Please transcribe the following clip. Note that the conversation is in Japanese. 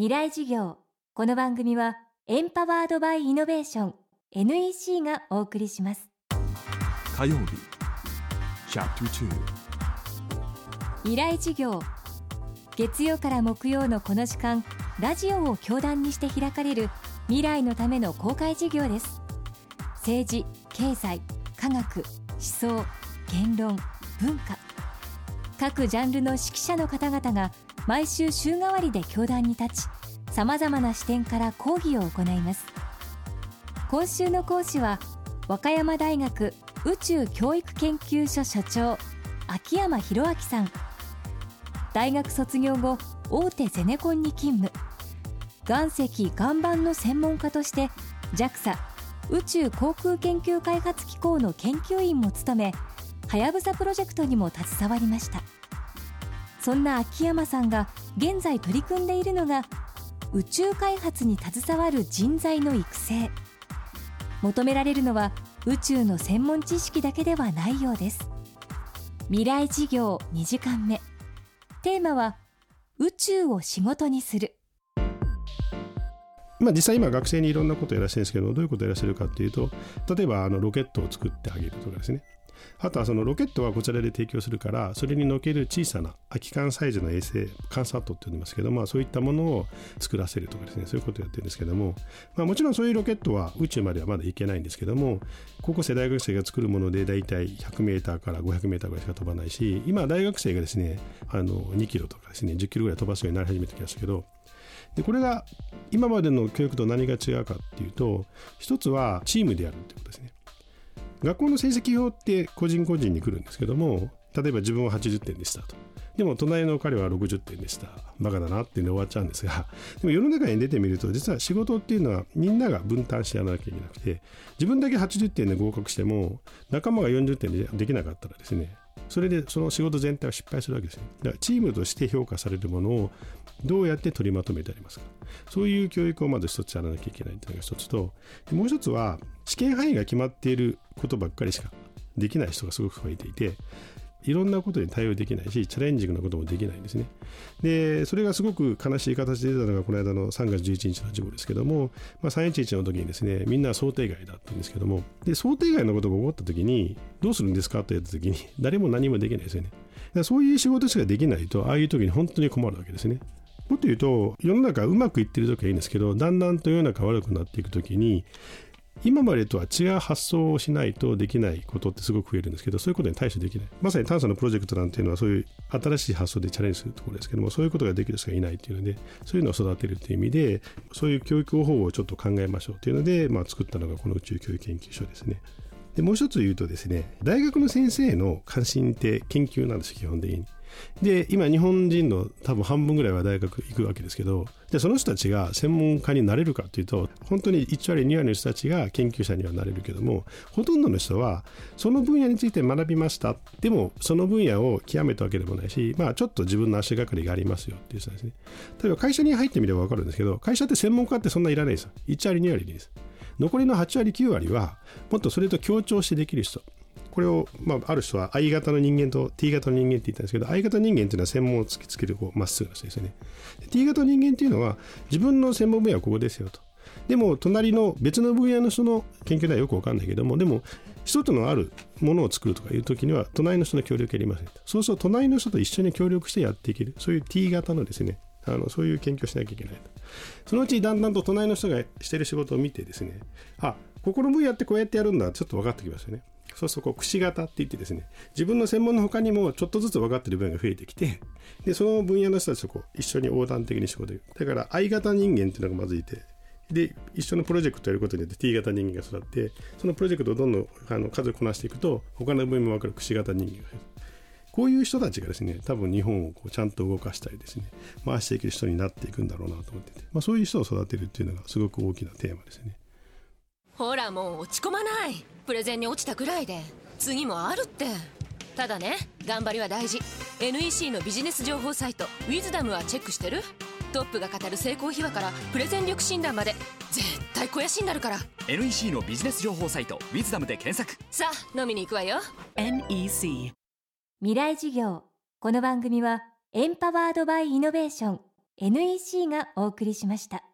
未来事業。この番組はエンパワードバイイノベーション NEC がお送りします。火曜日未来事業。月曜から木曜のこの時間ラジオを教壇にして開かれる未来のための公開事業です。政治経済科学思想言論文化。各ジャンルの指揮者の方々が毎週週替わりで教壇に立ちさまざまな視点から講義を行います。今週の講師は和歌山大学宇宙教育研究所所長秋山博明さん。大学卒業後大手ゼネコンに勤務。岩石岩盤の専門家として JAXA 宇宙航空研究開発機構の研究員も務めはやぶさプロジェクトにも携わりました。そんな秋山さんが現在取り組んでいるのが宇宙開発に携わる人材の育成。求められるのは宇宙の専門知識だけではないようです。未来事業2時間目。テーマは宇宙を仕事にする。まあ、実際今学生にいろんなことをやらせてるんですけどどういうことをやらせるかっていうと例えばあのロケットを作ってあげるとかですね。あとはそのロケットはこちらで提供するからそれに乗ける小さな空き缶サイズの衛星カンサートって呼んでますけど、まあ、そういったものを作らせるとかですねそういうことをやってるんですけども、まあ、もちろんそういうロケットは宇宙まではまだ行けないんですけども高校生大学生が作るもので大体 100m から 500m ぐらいしか飛ばないし今大学生がですねあの2キロとかですね10キロぐらい飛ばすようになり始めてきましたけどでこれが今までの教育と何が違うかっていうと一つはチームでやるってことですね。学校の成績表って個人個人に来るんですけども例えば自分は80点でしたと。でも隣の彼は60点でした。バカだなっていうので終わっちゃうんですがでも世の中に出てみると実は仕事っていうのはみんなが分担してやらなきゃいけなくて自分だけ80点で合格しても仲間が40点でできなかったらですねそれでその仕事全体は失敗するわけですねだからチームとして評価されるものをどうやって取りまとめてありますか。そういう教育をまず一つやらなきゃいけないというのが一つともう一つは試験範囲が決まっていることばっかりしかできない人がすごく増えていていろんなことに対応できないしチャレンジングなこともできないんですね。でそれがすごく悲しい形で出たのがこの間の3月11日の事故ですけども、まあ、311の時にですねみんな想定外だったんですけどもで想定外のことが起こった時にどうするんですかと言った時に誰も何もできないですよね。そういう仕事しかできないとああいう時に本当に困るわけですね。もっと言うと世の中うまくいってる時はいいんですけどだんだんと世の中悪くなっていく時に今までとは違う発想をしないとできないことってすごく増えるんですけどそういうことに対処できないまさに探査のプロジェクトなんていうのはそういう新しい発想でチャレンジするところですけどもそういうことができる人がいないっていうのでそういうのを育てるっていう意味でそういう教育方法をちょっと考えましょうっていうので、まあ、作ったのがこの宇宙教育研究所ですね。でもう一つ言うとですね大学の先生の関心って研究なんです基本的に。で今日本人の多分半分ぐらいは大学行くわけですけどでその人たちが専門家になれるかというと本当に1割2割の人たちが研究者にはなれるけどもほとんどの人はその分野について学びました。でもその分野を極めたわけでもないしまあちょっと自分の足がかりがありますよっていう人ですね。例えば会社に入ってみれば分かるんですけど会社って専門家ってそんないらないですよ。1割2割でいいです。残りの8割9割はもっとそれと協調してできる人。これを、まあ、ある人は I 型の人間と T 型の人間って言ったんですけど I 型人間っていうのは専門を突きつけるまっすぐな人ですよね。T 型人間っていうのは自分の専門分野はここですよと。でも隣の別の分野の人の研究ではよくわかんないけどもでも一つのあるものを作るとかいう時には隣の人の協力やりませんそうすると隣の人と一緒に協力してやっていける。そういう T 型のですねあのそういう研究をしなきゃいけないそのうちだんだんと隣の人がしてる仕事を見てですねあここの分野ってこうやってやるんだちょっと分かってきますよね。そうするとこう、くし形って言ってですね、自分の専門の他にもちょっとずつ分かってる分野が増えてきて、で、その分野の人たちとこう、一緒に横断的に仕事でだから、I 型人間っていうのがまずいて、で、一緒のプロジェクトやることによって T 型人間が育って、そのプロジェクトをどんどんあの数をこなしていくと、他の分野も分かるくし形人間が増えるこういう人たちがですね、多分日本をこうちゃんと動かしたりですね、回していける人になっていくんだろうなと思ってて、まあ、そういう人を育てるっていうのがすごく大きなテーマですね。ほらもう落ち込まない。プレゼンに落ちたくらいで。次もあるって。ただね頑張りは大事。NEC のビジネス情報サイト「ウィズダムはチェックしてる？トップが語る成功秘話からプレゼン力診断まで。絶対肥やしになるから。NEC のビジネス情報サイト「ウィズダムで検索。さあ飲みに行くわよ。NEC 未来事業。この番組はエンパワードバイイノベーション NEC がお送りしました